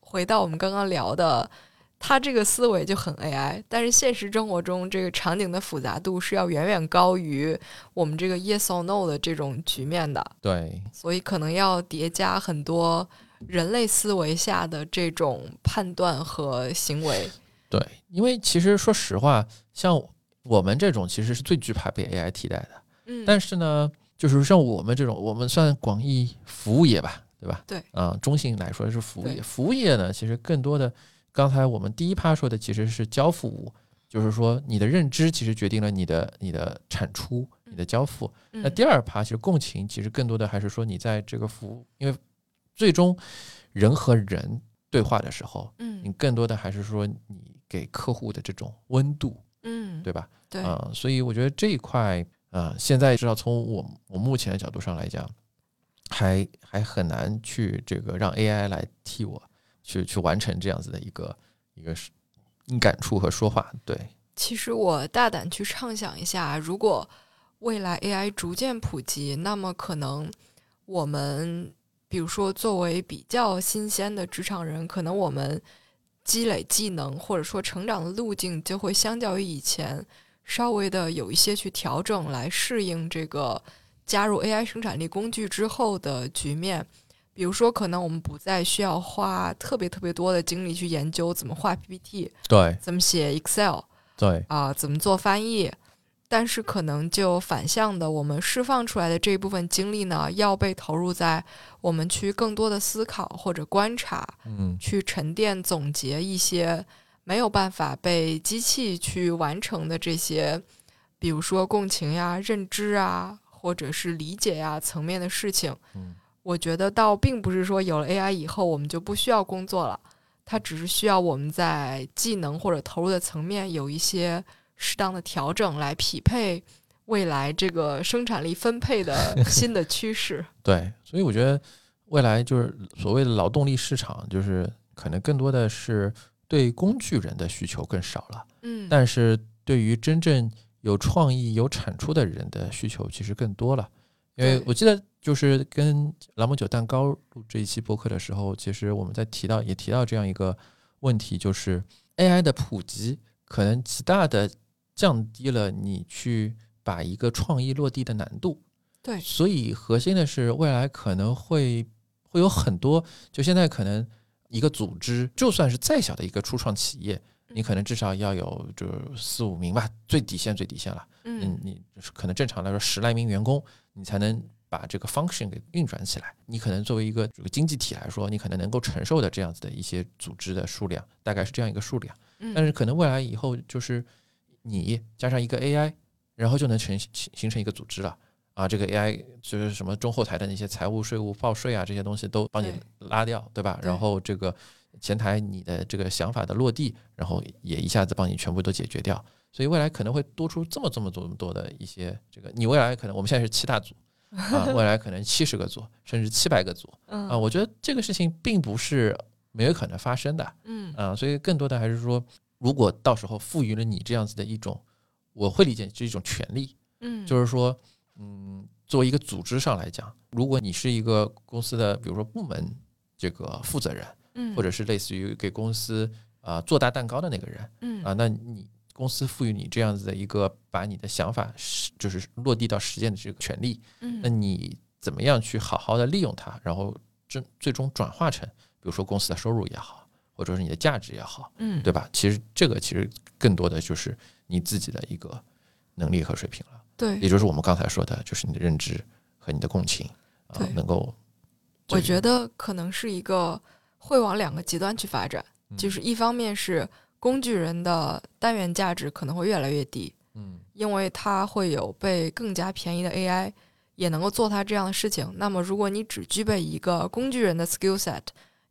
回到我们刚刚聊的，他这个思维就很 AI，但是现实生活中这个场景的复杂度是要远远高于我们这个 yes or no 的这种局面的，对所以可能要叠加很多人类思维下的这种判断和行为。对，因为其实说实话，像我们这种其实是最惧怕被 AI 替代的。嗯，但是呢，就是像我们这种，我们算广义服务业吧，对吧？对，啊、中性来说是服务业。服务业呢，其实更多的，刚才我们第一趴说的其实是交付物，就是说你的认知其实决定了你的你的产出、你的交付。那嗯第二趴其实共情，其实更多的还是说你在这个服务，因为最终人和人对话的时候，嗯你嗯更多的还是说你给客户的这种温度，嗯，对吧？对，啊、所以我觉得这一块啊、现在至少从我我目前的角度上来讲，还还很难去这个让 AI 来替我去去完成这样子的一个一个是感触和说话。对，其实我大胆去畅想一下，如果未来 AI 逐渐普及，那么可能我们，比如说作为比较新鲜的职场人，可能我们积累技能或者说成长的路径就会相较于以前稍微的有一些去调整，来适应这个加入 AI 生产力工具之后的局面。比如说，可能我们不再需要花特别特别多的精力去研究怎么画 PPT，对，怎么写 Excel，对，啊、怎么做翻译，但是可能就反向的，我们释放出来的这一部分精力呢，要被投入在我们去更多的思考或者观察，嗯，去沉淀总结一些没有办法被机器去完成的这些，比如说共情呀、认知啊，或者是理解呀层面的事情。嗯我觉得倒并不是说有了 AI 以后我们就不需要工作了，它只是需要我们在技能或者投入的层面有一些适当的调整，来匹配未来这个生产力分配的 新的趋势。对，所以我觉得未来就是所谓的劳动力市场，就是可能更多的是对工具人的需求更少了。嗯，但是对于真正有创意、有产出的人的需求其实更多了。因为我记得就是跟朗姆酒蛋糕录这一期播客的时候，其实我们在提到也提到这样一个问题，就是 AI 的普及可能极大的降低了你去把一个创意落地的难度。对，所以核心的是未来可能会会有很多，就现在可能一个组织，就算是再小的一个初创企业，你可能至少要有就四五名吧，最底线最底线了。嗯嗯，你可能正常来说十来名员工，你才能把这个 function 给运转起来。你可能作为一个这个经济体来说，你可能能够承受的这样子的一些组织的数量，大概是这样一个数量。嗯但是可能未来以后就是你加上一个 AI，然后就能成形形成一个组织了啊，这个 AI 就是什么中后台的那些财务、税务、报税啊这些东西都帮你拉掉，对吧？然后这个前台你的这个想法的落地，然后也一下子帮你全部都解决掉。所以未来可能会多出这么这么这么多的一些这个，你未来可能我们现在是七大组 啊，未来可能七十个组，甚至七百个组嗯啊。我觉得这个事情并不是没有可能发生的嗯啊，所以更多的还是说，如果到时候赋予了你这样子的一种，我会理解是一种权利，嗯，就是说，嗯，作为一个组织上来讲，如果你是一个公司的，比如说部门这个负责人，嗯。或者是类似于给公司啊、做大蛋糕的那个人嗯。啊，那你公司赋予你这样子的一个把你的想法实就是落地到实践的这个权利，嗯。那你怎么样去好好的利用它，然后最最终转化成，比如说公司的收入也好，或者是你的价值也好，嗯对吧？其实这个其实更多的就是你自己的一个能力和水平了。对也就是我们刚才说的，就是你的认知和你的共情啊对，能够。我觉得可能是一个会往两个极端去发展，嗯就是一方面是工具人的单元价值可能会越来越低，嗯因为它会有被更加便宜的 AI 也能够做它这样的事情。那么，如果你只具备一个工具人的 skill set，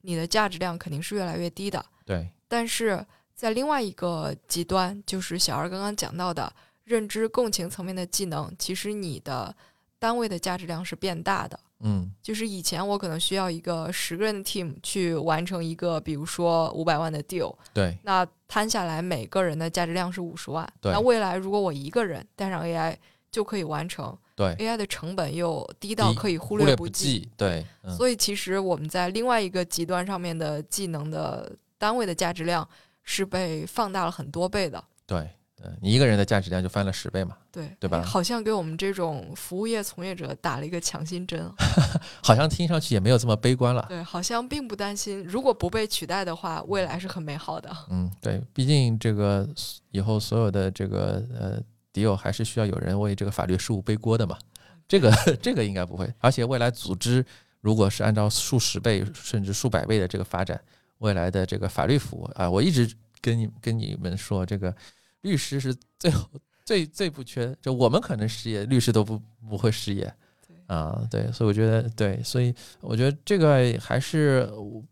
你的价值量肯定是越来越低的。对，但是在另外一个极端，就是小二刚刚讲到的认知共情层面的技能，其实你的单位的价值量是变大的。嗯就是以前我可能需要一个十个人的 team 去完成一个，比如说五百万的 deal，对那摊下来每个人的价值量是五十万。对那未来如果我一个人带上 AI 就可以完成对，，AI 的成本又低到可以忽忽略不计，对，嗯所以其实我们在另外一个极端上面的技能的单位的价值量是被放大了很多倍的。对，嗯，你一个人的价值量就翻了十倍嘛，对对吧哎好像给我们这种服务业从业者打了一个强心针啊。好像听上去也没有这么悲观了。对，好像并不担心，如果不被取代的话，未来是很美好的。嗯，对，毕竟这个以后所有的这个呃敌友还是需要有人为这个法律事务背锅的嘛，这个 这个应该不会，而且未来组织如果是按照数十倍甚至数百倍的这个发展，未来的这个法律服务啊，我一直跟你跟你们说，这个律师是最后最最不缺，就我们可能失业，律师都不不会失业。啊，对，所以我觉得对，所以我觉得这个还是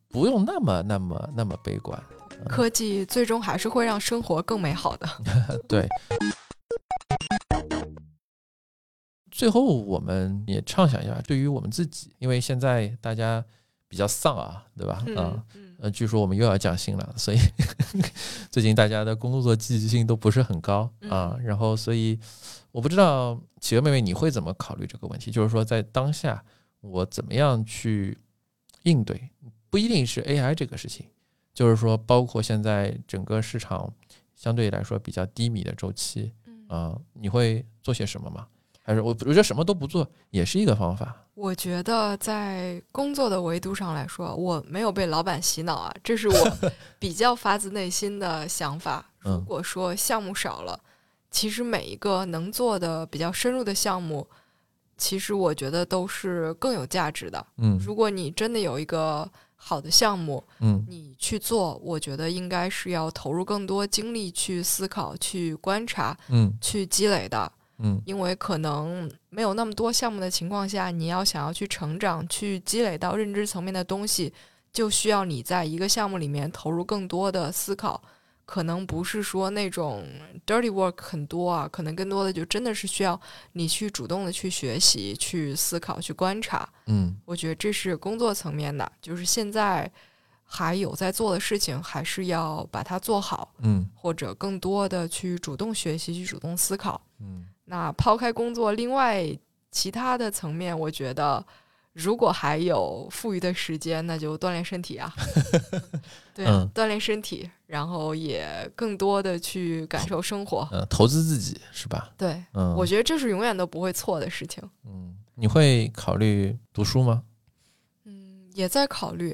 不用那么那么那么悲观。科技最终还是会让生活更美好的。对。最后，我们也畅想一下，对于我们自己，因为现在大家比较丧啊，对吧？啊嗯呃，据说我们又要降薪了，所以 最近大家的工作积极性都不是很高啊。然后，所以我不知道企鹅妹妹你会怎么考虑这个问题？就是说，在当下我怎么样去应对？不一定是 AI 这个事情，就是说，包括现在整个市场相对来说比较低迷的周期嗯，啊、你会做些什么吗？还是我我觉得什么都不做也是一个方法？我觉得在工作的维度上来说，我没有被老板洗脑啊，这是我 比较发自内心的想法。嗯如果说项目少了，其实每一个能做的比较深入的项目，其实我觉得都是更有价值的。嗯如果你真的有一个好的项目，嗯你去做，我觉得应该是要投入更多精力去思考、去观察、嗯去积累的。嗯因为可能没有那么多项目的情况下，你要想要去成长、去积累到认知层面的东西，就需要你在一个项目里面投入更多的思考。可能不是说那种 dirty work 很多啊，可能更多的就真的是需要你去主动的去学习、去思考、去观察。嗯我觉得这是工作层面的，就是现在还有在做的事情，还是要把它做好，嗯或者更多的去主动学习、去主动思考。嗯那抛开工作，另外其他的层面，我觉得如果还有富余的时间，那就锻炼身体啊。对锻炼身体，然后也更多的去感受生活。呃，投资自己是吧？对，嗯，我觉得这是永远都不会错的事情。嗯，你会考虑读书吗？嗯，也在考虑。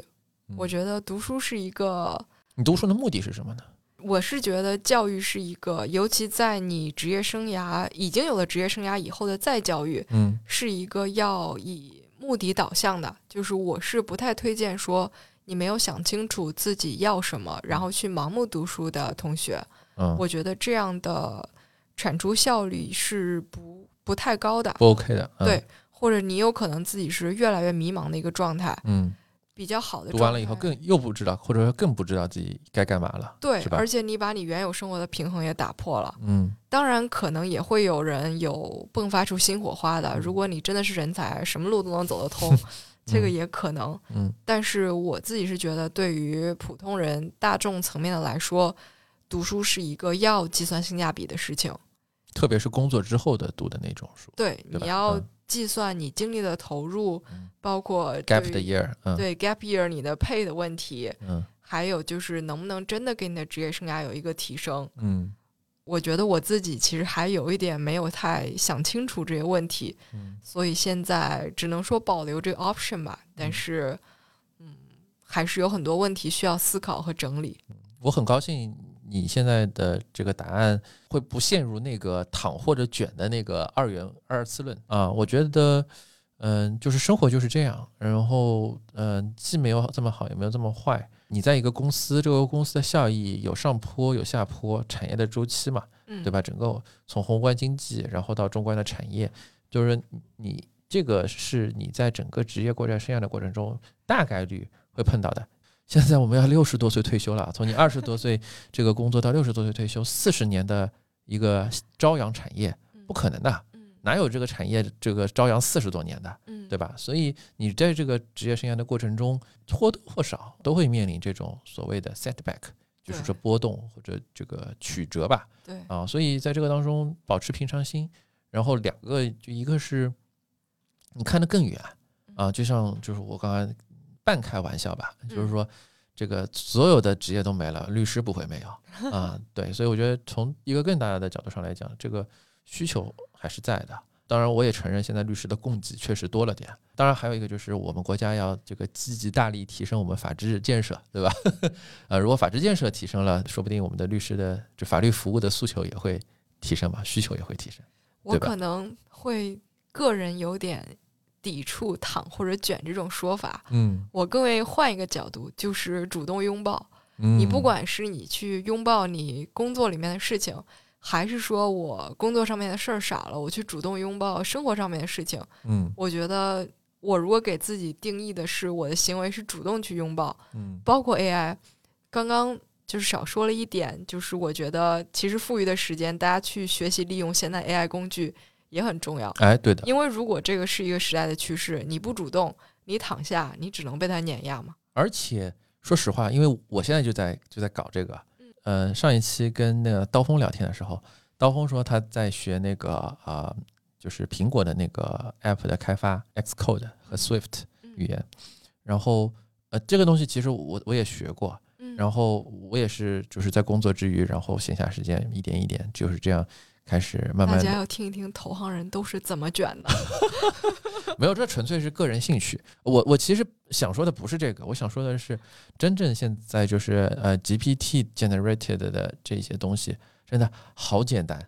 嗯我觉得读书是一个你读书的目的是什么呢？我是觉得教育是一个，尤其在你职业生涯已经有了职业生涯以后的再教育，嗯是一个要以目的导向的。就是我是不太推荐说你没有想清楚自己要什么，然后去盲目读书的同学。嗯，我觉得这样的产出效率是不不不太高的，不 OK 的。嗯、对，或者你有可能自己是越来越迷茫的一个状态。嗯，比较好的读完了以后更又不知道，或者说更不知道自己该干嘛了。对，而且你把你原有生活的平衡也打破了。嗯当然，可能也会有人有迸发出新火花的。嗯如果你真的是人才，什么路都能走得通，这个也可能。嗯但是我自己是觉得，对于普通人、大众层面的来说，读书是一个要计算性价比的事情。特别是工作之后的读的那种书对，对你要嗯计算你精力的投入，嗯包括，gap 对 the year，嗯对 gap year 你的配的问题，嗯还有就是能不能真的给你的职业生涯有一个提升。嗯我觉得我自己其实还有一点没有太想清楚这些问题，嗯所以现在只能说保留这个 option 吧。但是，嗯，还是有很多问题需要思考和整理。我很高兴你现在的这个答案会不陷入那个躺或者卷的那个二元二次论啊。我觉得，嗯，就是生活就是这样，然后嗯，既没有这么好，也没有这么坏。你在一个公司，这个公司的效益有上坡有下坡，产业的周期嘛，嗯，对？吧？整个从宏观经济，然后到中观的产业，就是你这个是你在整个职业过程生涯的过程中大概率会碰到的。现在我们要六十多岁退休了，从你二十多岁这个工作到六十多岁退休，四十年的一个朝阳产业，不可能的，嗯哪有这个产业这个朝阳四十多年的，嗯，对吧？所以你在这个职业生涯的过程中，或多或少都会面临这种所谓的 setback，就是说波动或者这个曲折吧。对，啊，所以在这个当中保持平常心，然后两个就一个是你看得更远啊，就像就是我刚刚半开玩笑吧，就是嗯说这个所有的职业都没了，律师不会没有 啊，对，所以我觉得从一个更大的角度上来讲，这个需求还是在的。当然，我也承认现在律师的供给确实多了点。当然，还有一个就是我们国家要这个积极大力提升我们法治建设，对吧？呃，如果法治建设提升了，说不定我们的律师的就法律服务的诉求也会提升嘛，需求也会提升。我可能会个人有点抵触“躺”或者“卷”这种说法。嗯，我更愿意换一个角度，就是主动拥抱。你你不管是你去拥抱你工作里面的事情，还是说我工作上面的事儿少了，我去主动拥抱生活上面的事情，嗯我觉得我如果给自己定义的是我的行为是主动去拥抱，嗯包括 AI，刚刚就是少说了一点，就是我觉得其实富裕的时间，大家去学习利用现在 AI 工具也很重要。哎，对的，因为如果这个是一个时代的趋势，你不主动，你躺下，你只能被它碾压嘛。而且说实话，因为我现在就在就在搞这个，嗯、上一期跟那个刀锋聊天的时候，刀锋说他在学那个啊、就是苹果的那个 app 的开发 Xcode 和 Swift 语言，然后呃，这个东西其实我我也学过，嗯，然后我也是就是在工作之余，然后闲暇时间一点一点就是这样开始慢慢大，家要听一听投行人都是怎么卷的。没有，这纯粹是个人兴趣。我我其实想说的不是这个，我想说的是，真正现在就是呃 GPT generated 的这些东西，真的好简单，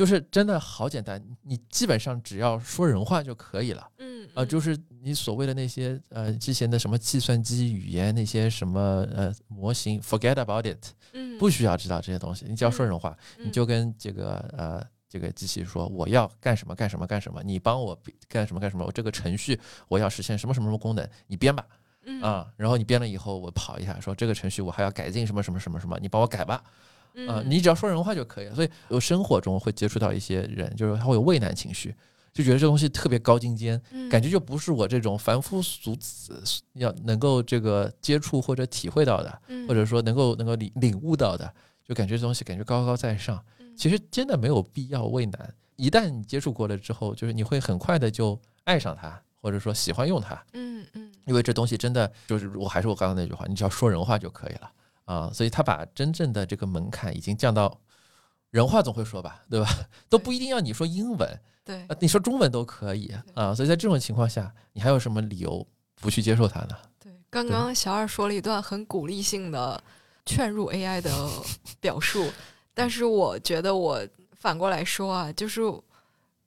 就是真的好简单，你基本上只要说人话就可以了。嗯啊，就是你所谓的那些呃之前的什么计算机语言那些什么呃模型，forget about it，嗯。不需要知道这些东西，你只要说人话，你嗯。就跟这个呃这个机器说我要干什么干什么干什么，你帮我干什么干什么，我这个程序我要实现什么什么什么功能，你编吧嗯。啊，然后你编了以后我跑一下，说这个程序我还要改进什么什么什么什么，你帮我改吧啊，嗯你只要说人话就可以了。所以我生活中会接触到一些人，就是他会有畏难情绪，就觉得这东西特别高精尖，感觉觉就不是我这种凡夫俗子要能够这个接触或者体会到的。嗯或者说能够能够领领悟到的，就感觉这东西感觉高高在上。其实真的没有必要畏难，一旦你接触过了之后，就是你会很快的就爱上它，或者说喜欢用它，嗯嗯因为这东西真的就是我还是我刚刚那句话，你只要说人话就可以了啊。所以他把真正的这个门槛已经降到人话总会说吧，对吧？都不一定要你说英文，对啊，你说中文都可以啊。所以在这种情况下，你还有什么理由不去接受它呢？对，刚刚小二说了一段很鼓励性的劝入 AI 的 表述，但是我觉得我反过来说啊，就是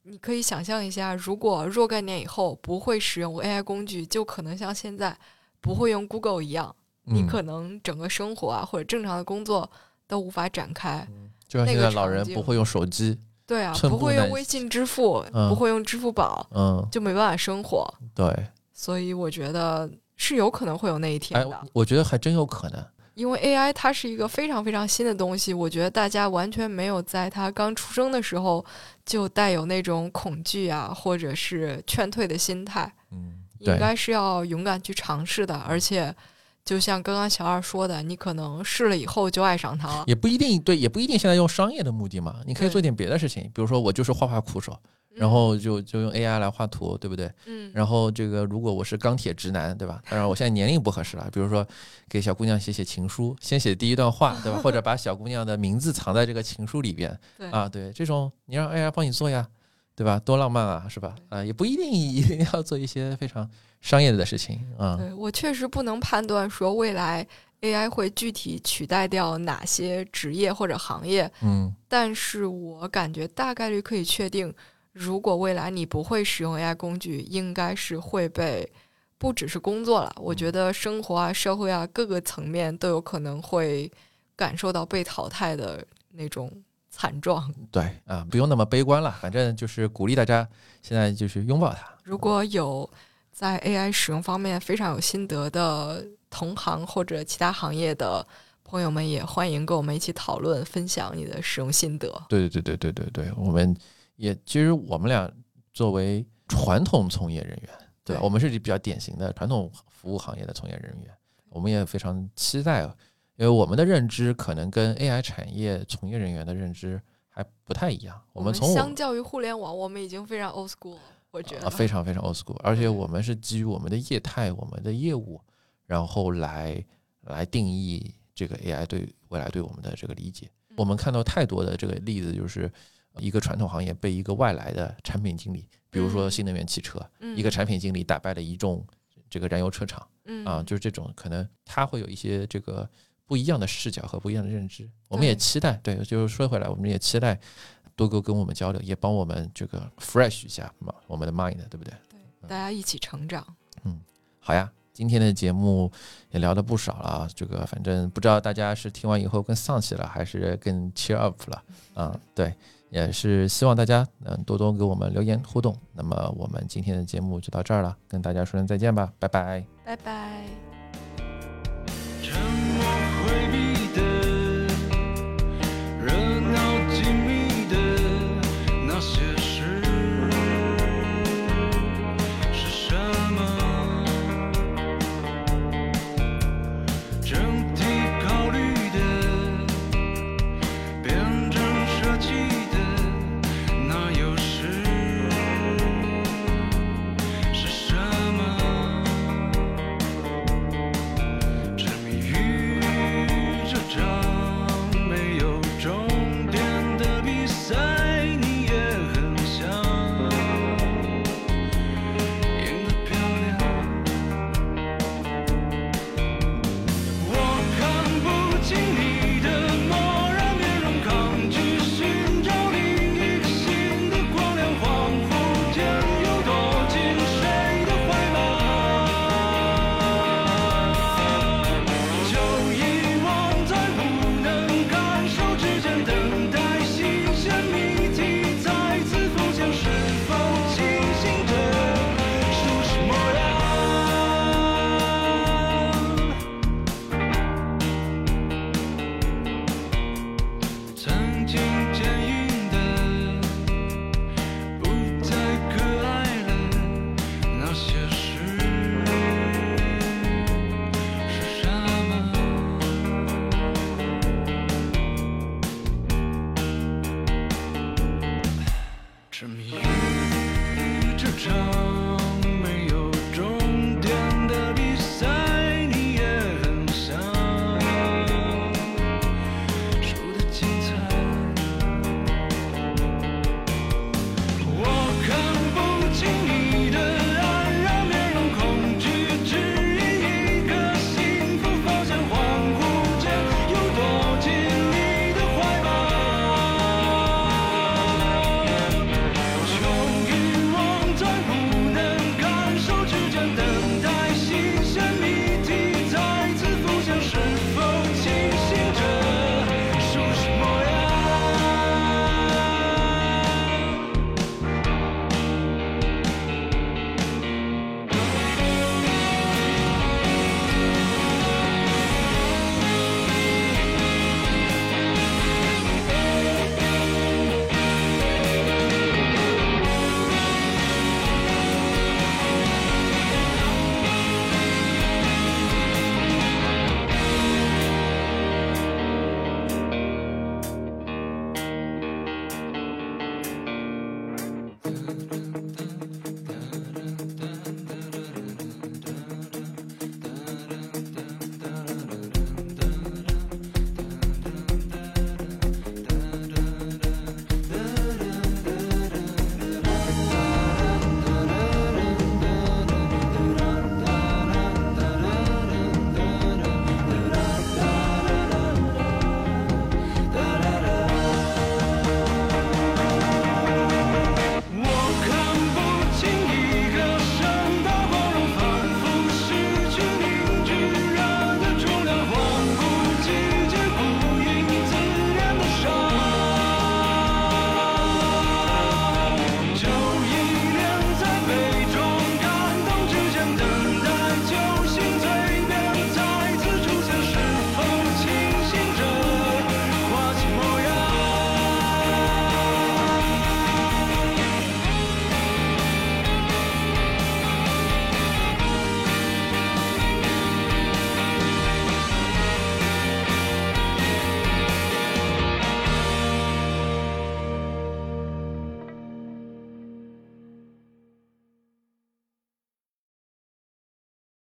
你可以想象一下，如果若干年以后不会使用 AI 工具，就可能像现在不会用 Google 一样，你嗯可能整个生活啊或者正常的工作都无法展开。就像那个现在老人不会用手机，对啊，不会用微信支付，嗯不会用支付宝，嗯，就没办法生活。对，所以我觉得是有可能会有那一天哎的，，我觉得还真有可能。因为 AI 它是一个非常非常新的东西，我觉得大家完全没有在它刚出生的时候就带有那种恐惧啊，或者是劝退的心态，嗯，应该是要勇敢去尝试的。而且，就像刚刚小二说的，你可能试了以后就爱上它了。也不一定对，也不一定现在用商业的目的嘛，你可以做点别的事情，比如说我就是画画苦手，然后就就用 AI 来画图，对不对？嗯，然后这个如果我是钢铁直男，对吧？当然我现在年龄不合适了，比如说给小姑娘写写情书，先写第一段话，对吧？或者 把小姑娘的名字藏在这个情书里边对啊，对，这种你让 AI 帮你做呀，对吧？多浪漫啊，是吧？啊，也不一定一定要做一些非常商业的事情啊。对我确实不能判断说未来 AI 会具体取代掉哪些职业或者行业，嗯但是我感觉大概率可以确定，如果未来你不会使用 AI 工具，应该是会被不只是工作了，我觉得生活啊、社会啊各个层面都有可能会感受到被淘汰的那种惨状。对啊，不用那么悲观了，反正就是鼓励大家现在就是拥抱它。如果有在 AI 使用方面非常有心得的同行或者其他行业的朋友们，也欢迎跟我们一起讨论、分享你的使用心得。对对对对对对对，我们也其实我们俩作为传统从业人员，对我们是比较典型的传统服务行业的从业人员，我们也非常期待，因为我们的认知可能跟 AI 产业从业人员的认知还不太一样。我们从我相较于互联网，我们已经非常 old school 了。我觉得、啊，非常非常 old school，而且我们是基于我们的业态、我们的业务，然后来来定义这个 AI 对未来对我们的这个理解。嗯我们看到太多的这个例子，就是一个传统行业被一个外来的产品经理，比如说嗯。新能源汽车，嗯。一个产品经理打败了一众这个燃油车厂嗯。啊，就是这种可能他会有一些这个不一样的视角和不一样的认知。我们也期待，对，就是说回来，我们也期待多多跟我们交流，也帮我们这个 fresh 一下嘛，我们的 mind，对不对？对大家一起成长。嗯好呀，今天的节目也聊了不少了啊，这个反正不知道大家是听完以后更丧气了，还是更 cheer up 了啊？对，也是希望大家能多多给我们留言互动。那么我们今天的节目就到这儿了，跟大家说声再见吧，拜拜。拜拜。